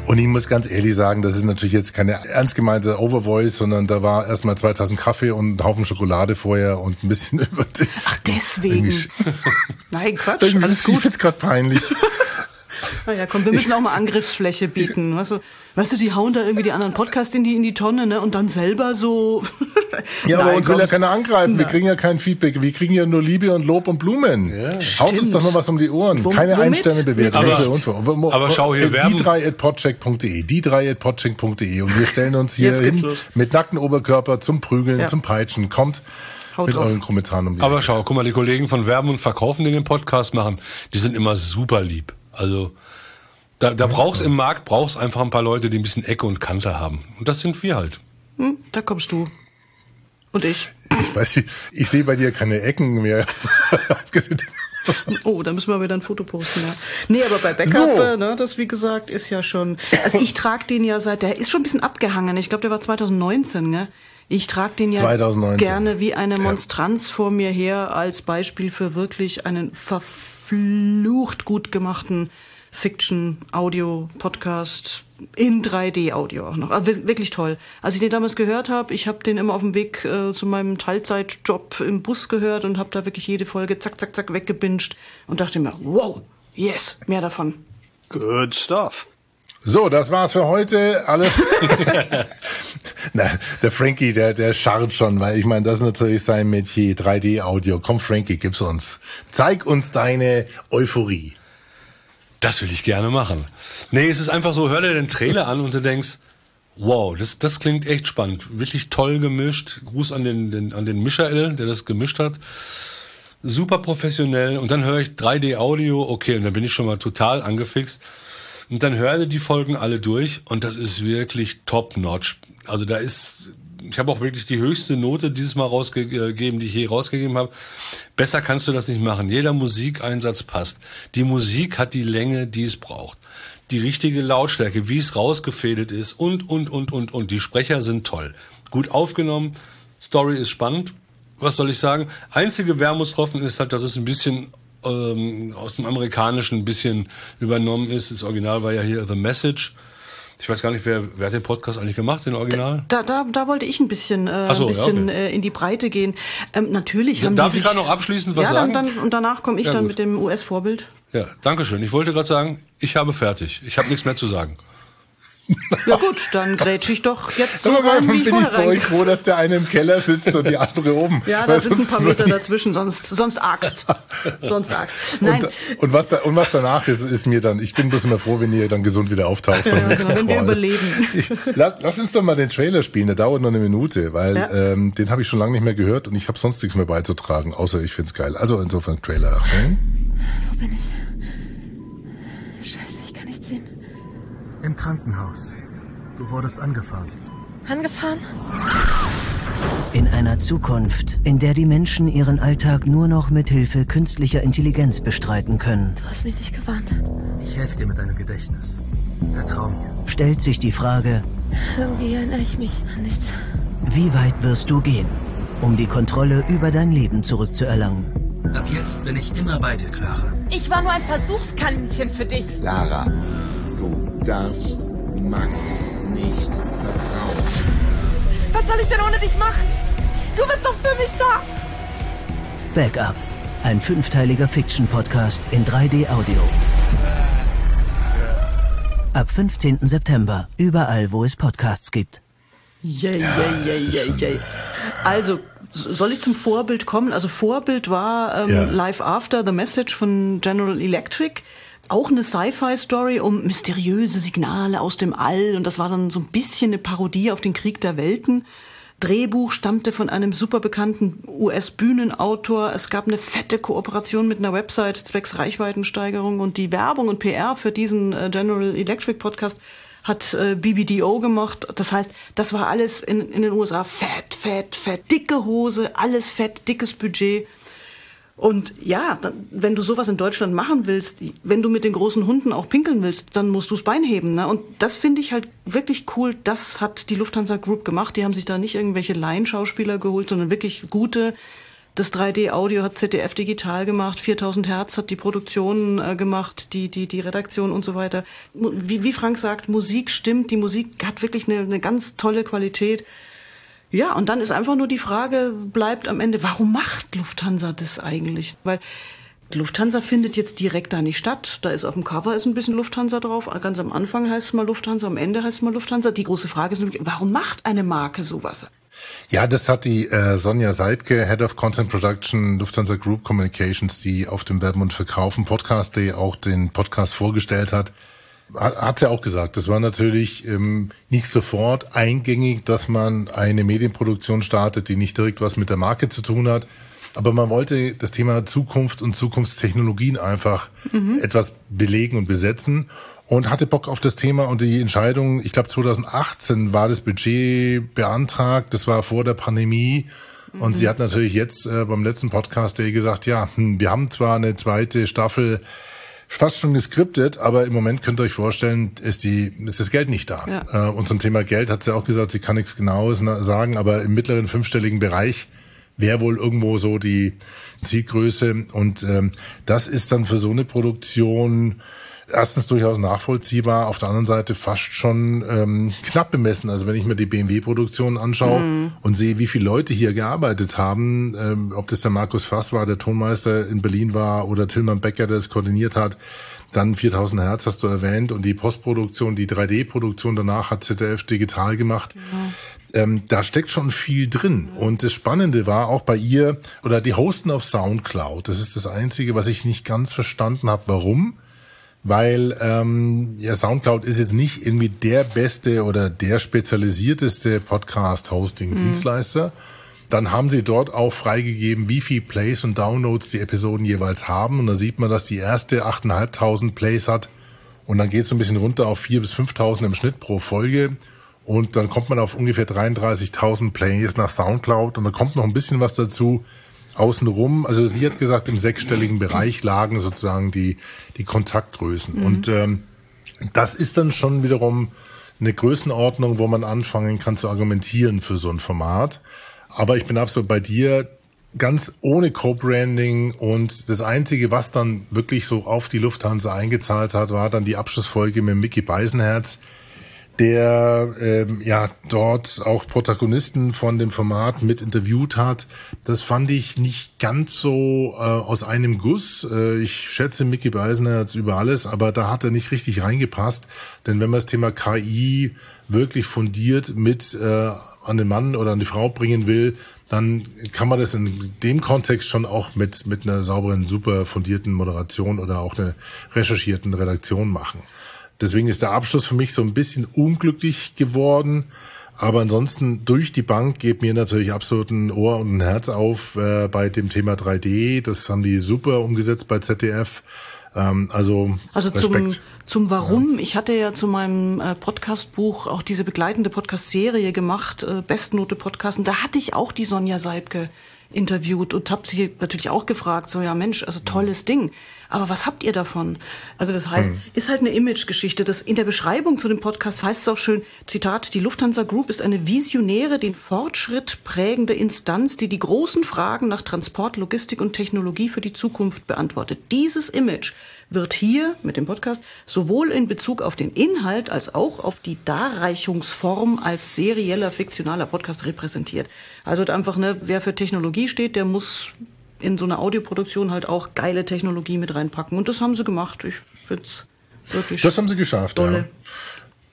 Und ich muss ganz ehrlich sagen, das ist natürlich jetzt keine ernst gemeinte Overvoice, sondern da war erstmal 2000 Kaffee und ein Haufen Schokolade vorher und ein bisschen über die,
Ach, deswegen. Nein, Quatsch,
irgendwie
alles
ich
gut.
find's gerade peinlich.
Naja, komm, wir müssen auch mal Angriffsfläche bieten. Weißt du, weißt du, die hauen da irgendwie die anderen Podcasts in die, in die Tonne, ne? Und dann selber so.
Ja, aber
Nein,
uns will ja keiner angreifen. Wir kriegen ja kein Feedback. Wir kriegen ja nur Liebe und Lob und Blumen. Haut uns doch mal was um die Ohren.
Wom-
Keine? Einsternebewertung.
Aber- aber schau hier,
äh, Die drei at podcheck.de. Die drei at podcheck.de. Und wir stellen uns hier hin
los.
mit nackten Oberkörper zum Prügeln,
Ja.
zum Peitschen. Kommt
Haut
mit
drauf.
euren Kommentaren um die
Aber
Ecke.
schau, guck mal, die Kollegen von Werben und Verkaufen, die den Podcast machen, die sind immer super lieb. Also da, da brauchst im Markt brauchst einfach ein paar Leute, die ein bisschen Ecke und Kante haben. Und das sind wir halt.
Hm, da kommst du. Und ich.
Ich weiß nicht, ich sehe bei dir keine Ecken mehr.
Oh, da müssen wir wieder ein Foto posten, ja. Nee, aber bei Backup,
So.
äh, ne, das wie gesagt ist ja schon. Also ich trage den ja seit, der ist schon ein bisschen abgehangen. Ich glaube, der war 2019, gell? Ich trage den ja
2019.
gerne wie eine Monstranz vor mir her als Beispiel für wirklich einen verflucht gut gemachten Fiction, Audio, Podcast in 3D-Audio auch noch. Wir- wirklich toll. Als ich den damals gehört habe, ich habe den immer auf dem Weg äh, zu meinem Teilzeitjob im Bus gehört und habe da wirklich jede Folge zack, zack, zack weggebinged und dachte mir, wow, yes, mehr davon.
Good stuff.
So, das war's für heute. Alles. Na, der Frankie, der, der scharrt schon, weil ich meine, das ist natürlich sein Metier, 3D-Audio. Komm, Frankie, gib's uns. Zeig uns deine Euphorie.
Das will ich gerne machen. Nee, es ist einfach so, hör dir den Trailer an und du denkst, wow, das, das klingt echt spannend. Wirklich toll gemischt. Gruß an den, den, an den Michael, der das gemischt hat. Super professionell. Und dann höre ich 3D-Audio, okay, und dann bin ich schon mal total angefixt. Und dann höre die Folgen alle durch und das ist wirklich top-notch. Also da ist ich habe auch wirklich die höchste Note dieses Mal rausgegeben, die ich je rausgegeben habe. Besser kannst du das nicht machen. Jeder Musikeinsatz passt. Die Musik hat die Länge, die es braucht. Die richtige Lautstärke, wie es rausgefädelt ist und, und, und, und, und. Die Sprecher sind toll. Gut aufgenommen. Story ist spannend. Was soll ich sagen? Einzige Wermutstropfen ist halt, dass es ein bisschen ähm, aus dem Amerikanischen ein bisschen übernommen ist. Das Original war ja hier The Message. Ich weiß gar nicht, wer, wer hat den Podcast eigentlich gemacht, den Original?
Da, da, da wollte ich ein bisschen, äh,
so,
ein bisschen
ja, okay.
äh, in die Breite gehen. Ähm, natürlich haben
darf
die
ich gerade noch abschließend was
ja,
sagen?
Dann, dann, und danach komme ich
Ja,
dann
gut.
mit dem US-Vorbild.
Ja, danke schön. Ich wollte gerade sagen, ich habe fertig. Ich habe nichts mehr zu sagen.
Ja gut, dann grätsch ich doch jetzt so
Aber
rein,
bin
wie
ich
ich vorher
bei euch froh, dass der eine im Keller sitzt und die andere oben.
Ja, da
Weil
sind ein paar Meter
ich-
dazwischen, sonst, sonst Axt. Sonst Axt. Nein,
Und, und, was da, und was danach ist, ist mir dann, ich bin bloß immer froh, wenn ihr dann gesund wieder auftaucht. beim
ja,
nächsten
genau, wenn wir
Mal.
überleben.
Lass, lass uns doch mal den Trailer spielen, der dauert noch eine Minute, weil
Ja.
ähm, den habe ich schon lange nicht mehr gehört und ich habe sonst nichts mehr beizutragen, außer ich find's geil. Also insofern Trailer. Achtung.
Wo bin ich? Scheiße, ich kann nicht sehen.
Im Krankenhaus. Du wurdest angefahren.
Angefahren?
In einer Zukunft, in der die Menschen ihren Alltag nur noch mit Hilfe künstlicher Intelligenz bestreiten können,
Du hast mich nicht gewarnt.
Ich helfe dir mit deinem Gedächtnis. Vertrau mir.
stellt sich die Frage,
Irgendwie erinnere ich mich an nichts.
wie weit wirst du gehen, um die Kontrolle über dein Leben zurückzuerlangen?
Ab jetzt bin ich immer bei dir, Clara.
Ich war nur ein Versuchskaninchen für dich.
Lara, du darfst Max nicht vertrauen.
Was soll ich denn ohne dich machen? Du bist doch für mich da.
Backup, ein fünfteiliger Fiction-Podcast in 3D-Audio. Ab 15. September, überall, wo es Podcasts gibt.
Yay, yay, yay, yay, yay. Also, so- soll ich zum Vorbild kommen? Also Vorbild war ähm,
Ja.
Live After The Message von General Electric. Auch eine Sci-Fi-Story um mysteriöse Signale aus dem All. Und das war dann so ein bisschen eine Parodie auf den Krieg der Welten. Drehbuch stammte von einem super bekannten US-Bühnenautor. Es gab eine fette Kooperation mit einer Website zwecks Reichweitensteigerung und die Werbung und PR für diesen äh, General Electric Podcast hat äh, BBDO gemacht. Das heißt, das war alles in, in den USA fett, fett, fett, dicke Hose, alles fett, dickes Budget. Und ja, dann, wenn du sowas in Deutschland machen willst, wenn du mit den großen Hunden auch pinkeln willst, dann musst du's Bein heben. Ne? Und das finde ich halt wirklich cool. Das hat die Lufthansa Group gemacht. Die haben sich da nicht irgendwelche Laienschauspieler geholt, sondern wirklich gute. Das 3D-Audio hat ZDF digital gemacht, 4000 Hertz hat die Produktion äh, gemacht, die, die, die Redaktion und so weiter. Wie, wie Frank sagt, Musik stimmt, die Musik hat wirklich eine, eine ganz tolle Qualität. Ja, und dann ist einfach nur die Frage, bleibt am Ende, warum macht Lufthansa das eigentlich? Weil Lufthansa findet jetzt direkt da nicht statt. Da ist auf dem Cover ist ein bisschen Lufthansa drauf. Ganz am Anfang heißt es mal Lufthansa, am Ende heißt es mal Lufthansa. Die große Frage ist nämlich, warum macht eine Marke sowas?
Ja, das hat die äh, Sonja Seibke, Head of Content Production, Lufthansa Group Communications, die auf dem Werben und Verkaufen Podcast Day auch den Podcast vorgestellt hat, hat hat sie auch gesagt. Das war natürlich ähm, nicht sofort eingängig, dass man eine Medienproduktion startet, die nicht direkt was mit der Marke zu tun hat. Aber man wollte das Thema Zukunft und Zukunftstechnologien einfach
Mhm.
etwas belegen und besetzen und hatte Bock auf das Thema und die Entscheidung, ich glaube 2018 war das Budget beantragt, das war vor der Pandemie und
Mhm.
sie hat natürlich jetzt äh, beim letzten Podcast Day gesagt, ja, hm, wir haben zwar eine zweite Staffel fast schon geskriptet, aber im Moment könnt ihr euch vorstellen, ist die ist das Geld nicht da.
Ja.
Äh, und zum Thema Geld hat sie auch gesagt, sie kann nichts Genaues na- sagen, aber im mittleren fünfstelligen Bereich wäre wohl irgendwo so die Zielgröße. Und ähm, das ist dann für so eine Produktion erstens durchaus nachvollziehbar, auf der anderen Seite fast schon ähm, knapp bemessen. Also wenn ich mir die BMW-Produktion anschaue
Mhm.
und sehe, wie viele Leute hier gearbeitet haben, ähm, ob das der Markus Fass war, der Tonmeister in Berlin war oder Tillmann Becker, der es koordiniert hat, dann 4000 Hertz hast du erwähnt und die Postproduktion, die 3D-Produktion danach hat ZDF digital gemacht. Ähm, da steckt schon viel drin. Und das Spannende war auch bei ihr, oder die hosten auf Soundcloud. Das ist das Einzige, was ich nicht ganz verstanden habe, warum. Weil ähm, ja, Soundcloud ist jetzt nicht irgendwie der beste oder der spezialisierteste Podcast-Hosting-Dienstleister. Dann haben sie dort auch freigegeben, wie viel Plays und Downloads die Episoden jeweils haben. Und da sieht man, dass die erste 8.500 Plays hat. Und dann geht es so ein bisschen runter auf 4.000 bis 5.000 im Schnitt pro Folge. Und dann kommt man auf ungefähr 33.000 Plays nach Soundcloud und dann kommt noch ein bisschen was dazu außenrum. Also sie hat gesagt, im sechsstelligen Bereich lagen sozusagen die, die Kontaktgrößen.
Mhm.
Und ähm, das ist dann schon wiederum eine Größenordnung, wo man anfangen kann zu argumentieren für so ein Format. Aber ich bin absolut bei dir, ganz ohne Co-Branding und das Einzige, was dann wirklich so auf die Lufthansa eingezahlt hat, war dann die Abschlussfolge mit Mickey Beisenherz, der ähm, ja dort auch Protagonisten von dem Format mit interviewt hat. Das fand ich nicht ganz so äh, aus einem Guss. Äh, ich schätze Mickey Beisenherz über alles, aber da hat er nicht richtig reingepasst. Denn wenn man das Thema KI wirklich fundiert mit äh, an den Mann oder an die Frau bringen will, dann kann man das in dem Kontext schon auch mit, mit einer sauberen, super fundierten Moderation oder auch einer recherchierten Redaktion machen. Deswegen ist der Abschluss für mich so ein bisschen unglücklich geworden. Aber ansonsten durch die Bank geht mir natürlich absolut ein Ohr und ein Herz auf äh, bei dem Thema 3D. Das haben die super umgesetzt bei ZDF. Ähm, also,
Also zum,
Respekt.
zum Warum. Ich hatte ja zu meinem äh, Podcastbuch auch diese begleitende Podcast-Serie gemacht, äh, Bestnote Podcast. Und da hatte ich auch die Sonja Seibke interviewt und habe sie natürlich auch gefragt, so ja Mensch, also tolles Ding. Aber was habt ihr davon? Also das heißt,
Hm.
ist halt eine Imagegeschichte. Das in der Beschreibung zu dem Podcast heißt es auch schön, Zitat, die Lufthansa Group ist eine visionäre, den Fortschritt prägende Instanz, die die großen Fragen nach Transport, Logistik und Technologie für die Zukunft beantwortet. Dieses Image wird hier mit dem Podcast sowohl in Bezug auf den Inhalt als auch auf die Darreichungsform als serieller, fiktionaler Podcast repräsentiert. Also einfach, ne, wer für Technologie steht, der muss in so eine Audioproduktion halt auch geile Technologie mit reinpacken. Und das haben sie gemacht. Ich find's wirklich
Das haben sie geschafft, ja.
Dolle.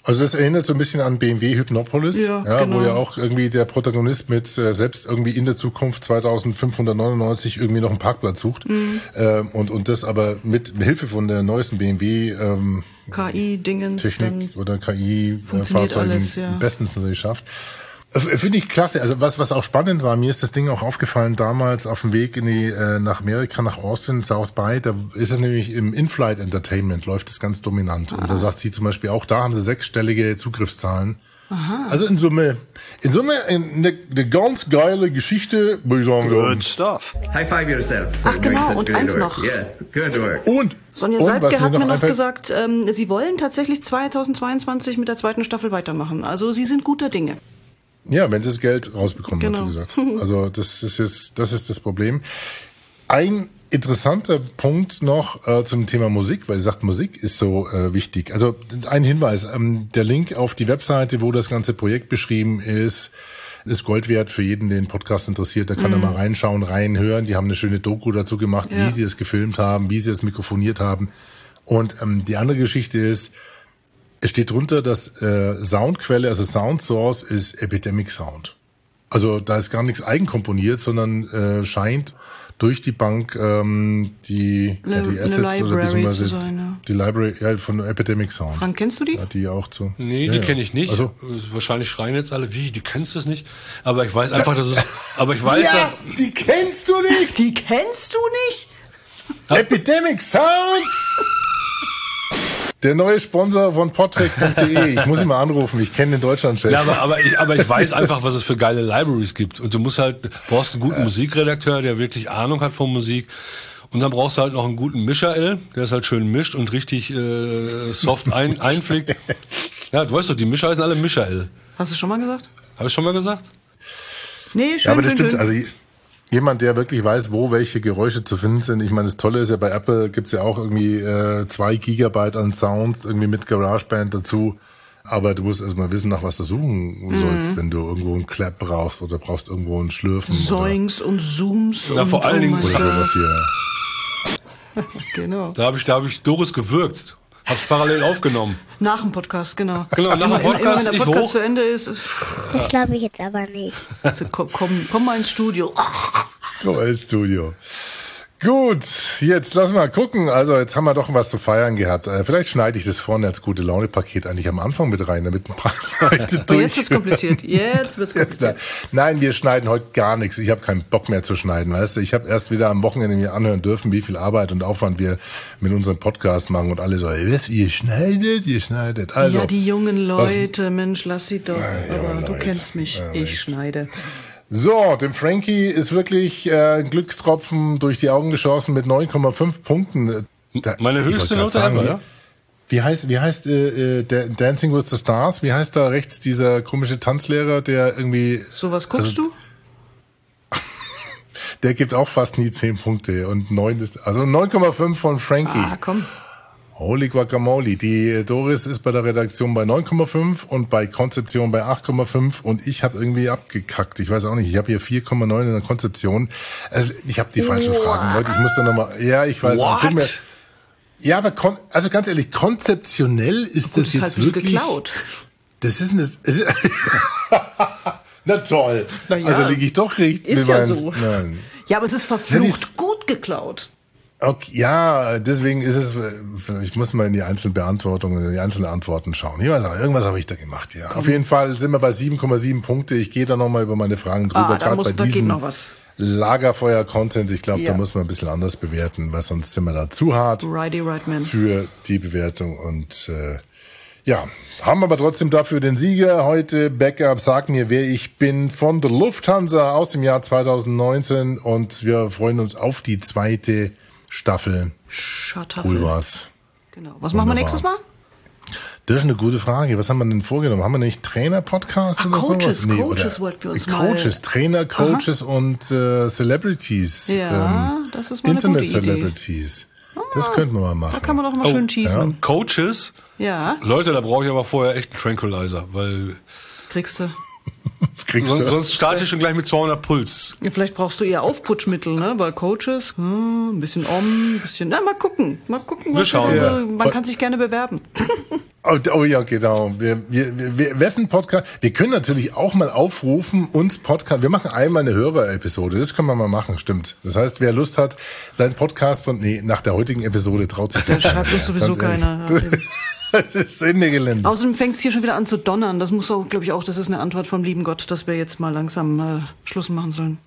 Also das erinnert so ein bisschen an BMW Hypnopolis,
Ja,
ja,
genau.
wo ja auch irgendwie der Protagonist mit äh, selbst irgendwie in der Zukunft 2599 irgendwie noch einen Parkplatz sucht
Mhm.
ähm, und und das aber mit Hilfe von der neuesten BMW ähm,
KI-Dingens.
Technik oder
Funktioniert
KI-Fahrzeugen
alles, ja.
bestens natürlich schafft. Äh, Finde ich klasse. Also was, was auch spannend war, mir ist das Ding auch aufgefallen damals auf dem Weg in die, äh, nach Amerika, nach Austin, South by, da ist es nämlich im In-Flight Entertainment läuft es ganz dominant. Und da sagt sie zum Beispiel auch, da haben sie sechsstellige Zugriffszahlen.
Aha.
Also in Summe, in Summe eine, eine ganz geile Geschichte, würde ich sagen.
Good stuff.
High five yourself.
Ach, genau, und eins noch.
Yes, good work.
Und
Sonja
was
hat
mir noch
noch gesagt, ähm, sie wollen tatsächlich 2022 mit der zweiten Staffel weitermachen. Also sie sind guter Dinge.
Ja, wenn sie das Geld rausbekommen, hat sie
Genau.
gesagt. Also das ist jetzt, das ist das Problem. Ein interessanter Punkt noch äh, zum Thema Musik, weil sie sagt, Musik ist so äh, wichtig. Also ein Hinweis, ähm, der Link auf die Webseite, wo das ganze Projekt beschrieben ist, ist Gold wert für jeden, den Podcast interessiert. Da kann
Mhm.
er mal reinschauen, reinhören. Die haben eine schöne Doku dazu gemacht,
Ja.
wie sie es gefilmt haben, wie sie es mikrofoniert haben. Und ähm, die andere Geschichte ist, es steht drunter, dass äh, Soundquelle, also Sound Source ist Epidemic Sound. Also da ist gar nichts eigenkomponiert, sondern äh, scheint durch die Bank ähm, die,
Eine-
ja, die Assets oder
Library
beziehungsweise
zu sein, ja.
die Library ja, von Epidemic Sound.
Frank, kennst du die?
Hat die auch zu.
Nee,
Ja,
die
ja.
kenne ich nicht.
Also,
Wahrscheinlich schreien jetzt alle, wie, die kennst du es nicht? Aber ich weiß einfach, dass es, aber ich weiß
ja, die kennst du nicht!
Die kennst du nicht?
Epidemic Sound! Der neue Sponsor von podtech.de. Ich muss ihn mal anrufen. Ich kenne den Deutschlandchef.
Ja, aber, aber, ich, aber ich weiß einfach, was es für geile Libraries gibt. Und du musst halt, brauchst einen guten Musikredakteur, der wirklich Ahnung hat von Musik. Und dann brauchst du halt noch einen guten Michael, der es halt schön mischt und richtig äh, soft ein, einfliegt. Ja, du weißt doch, die Mischer heißen alle Michael.
Hast du schon mal gesagt?
Habe ich schon mal gesagt?
Nee, schön,
Ja, aber das
schön,
stimmt.
schön.
Also jemand, der wirklich weiß, wo welche Geräusche zu finden sind. Ich meine, das Tolle ist ja bei Apple gibt's ja auch irgendwie äh, zwei Gigabyte an Sounds irgendwie mit GarageBand dazu. Aber du musst erstmal wissen, nach was du suchen
Mhm.
sollst, wenn du irgendwo einen Clap brauchst oder brauchst irgendwo einen Schlürfen
Zoinks und Zooms.
Ja,
und
vor allen Dingen
oder sowas hier.
Genau.
Da habe ich, da habe ich Doris gewürgt. Hab's parallel aufgenommen.
Nach dem Podcast, genau.
Genau, nach dem Podcast,
Immer, wenn der Podcast
hoch.
zu Ende ist, ist
Das glaube ich jetzt aber nicht.
also, komm, komm, komm mal ins Studio.
Als Studio. Gut, jetzt lass mal gucken. Also jetzt haben wir doch was zu feiern gehabt. Äh, vielleicht schneide ich das vorne als gute Laune-Paket eigentlich am Anfang mit rein, damit ein paar Leute
Aber jetzt wird's kompliziert. Jetzt wird's kompliziert.
Nein, wir schneiden heute gar nichts. Ich habe keinen Bock mehr zu schneiden, weißt du. Ich habe erst wieder am Wochenende mir anhören dürfen, wie viel Arbeit und Aufwand wir mit unserem Podcast machen und alle so, was, ihr schneidet, ihr schneidet. Also,
ja, die jungen
was-
Leute, Mensch, lass sie doch. Aber du kennst mich.
Ja,
ich schneide.
So, dem Frankie ist wirklich äh, ein Glückstropfen durch die Augen geschossen mit 9,5 Punkten. Da,
Meine höchste Note
sagen,
ever,
wie-
ja?
Wie heißt, wie heißt äh, äh, der Dancing with the Stars? Wie heißt da rechts dieser komische Tanzlehrer, der irgendwie.
Sowas guckst
also,
du?
Der gibt auch fast nie 10 Punkte und 9 ist, also 9,5 von Frankie.
Ah, komm.
Holy Guacamole. Die Doris ist bei der Redaktion bei 9,5 und bei Konzeption bei 8,5 und ich habe irgendwie abgekackt. Ich weiß auch nicht. Ich habe hier 4,9 in der Konzeption. Also ich habe die falschen Fragen, Leute. Ich muss da nochmal. Ja, ich weiß.
What?
Tut mir, ja, aber kon also ganz ehrlich, konzeptionell ist
Gut,
das
ist
jetzt
halt
wirklich.
geklaut.
Das ist eine. Ist, Na toll.
Na ja.
Also liege ich doch richtig.
Ist ja so.
Nein.
Ja, aber es ist
Ja,
verflucht
die ist-
gut geklaut.
Okay, ja, deswegen ist es, ich muss mal in die einzelnen Beantwortungen, in die einzelnen Antworten schauen. Ich weiß auch, irgendwas habe ich da gemacht, ja. Auf jeden Fall sind wir bei 7,7 Punkte. Ich gehe da nochmal über meine Fragen drüber,
Ah, da,
gerade
muss,
bei
da geht
diesem
noch was.
Lagerfeuer-Content. Ich glaube,
Ja.
da muss man ein bisschen anders bewerten, weil sonst sind wir da zu hart
Righty, right man.
für die Bewertung. Und äh, ja, haben aber trotzdem dafür den Sieger heute. Backup, sag mir, wer ich bin von der Lufthansa aus dem Jahr 2019. Und wir freuen uns auf die zweite Staffel.
Schartaffel.
Cool war's.
Genau. Was machen wir
Wunderbar.
nächstes Mal?
Das ist eine gute Frage. Was haben wir denn vorgenommen? Haben wir nicht Trainer-Podcast
Ah,
oder
Coaches,
sowas?
Coaches
oder
wollten wir uns
Coaches,
mal-
Trainer, Coaches und äh, Celebrities.
Ja,
ähm,
das ist mal eine gute Idee.
Internet-Celebrities. Das könnten wir mal machen.
Da kann man doch mal schön teasen.
Coaches?
Ja,
Leute, da brauche ich aber vorher echt einen Tranquilizer, weil
kriegst du.
Kriegst
sonst,
du?
sonst starte ich schon gleich mit 200 Puls.
Ja, vielleicht brauchst du eher Aufputschmittel, ne? Weil Coaches, hm, ein bisschen om, ein bisschen. Na, mal gucken. Mal gucken.
Wir schauen.
Also,
Ja.
man kann sich gerne bewerben.
Oh, oh ja, genau. Wir, wir, wir, wir, wessen Podcast? Wir können natürlich auch mal aufrufen, uns Podcast. Wir machen einmal eine Hörer-Episode. Das können wir mal machen, stimmt. Das heißt, wer Lust hat, seinen Podcast von, nee, nach der heutigen Episode traut sich das.
Das schreibt uns sowieso keiner.
Das ist Ende Gelände.
Außerdem fängt es hier schon wieder an zu donnern. Das muss auch, glaube ich, auch, das ist eine Antwort vom lieben Gott, dass wir jetzt mal langsam äh, Schluss machen sollen.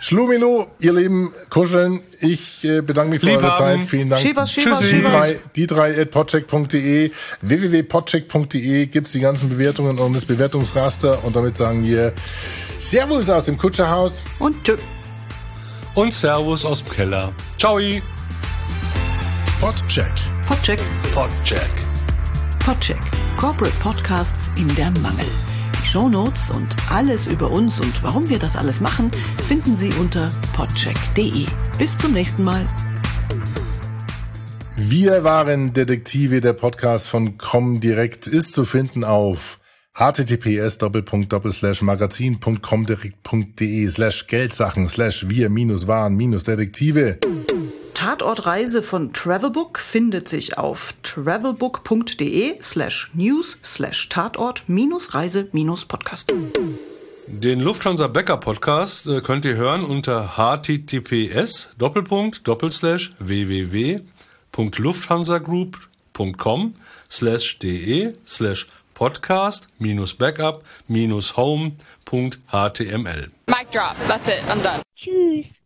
Schlumilu, ihr Lieben, kuscheln. Ich äh, bedanke mich für
Lieb
eure
haben.
Zeit. Vielen Dank.
Schäfers, Schäfers,
Die
Schäfers.
drei, die drei at podcheck.de, www.podcheck.de gibt's die ganzen Bewertungen und das Bewertungsraster. Und damit sagen wir Servus aus dem Kutscherhaus.
Und tschö.
Und Servus aus dem Keller. Ciao.
Podcheck.
Podcheck.
Podcheck.
Podcheck. Corporate Podcasts in der Mangel. Die Shownotes und alles über uns und warum wir das alles machen, finden Sie unter podcheck.de. Bis zum nächsten Mal.
Wir waren Detektive, der Podcast von Comdirect ist zu finden auf https magazin.comdirect.de slash Geldsachen slash wir minus waren minus Detektive.
Tatortreise von Travelbook findet sich auf travelbook.de slash news slash Tatort minus Reise minus Podcast.
Den Lufthansa Bäcker Podcast äh, könnt ihr hören unter https Doppelpunkt Doppelslash www.lufthansagroup.com slash de slash podcast minus backup minus home.html.
Mic drop. That's it. I'm done.
Tschüss.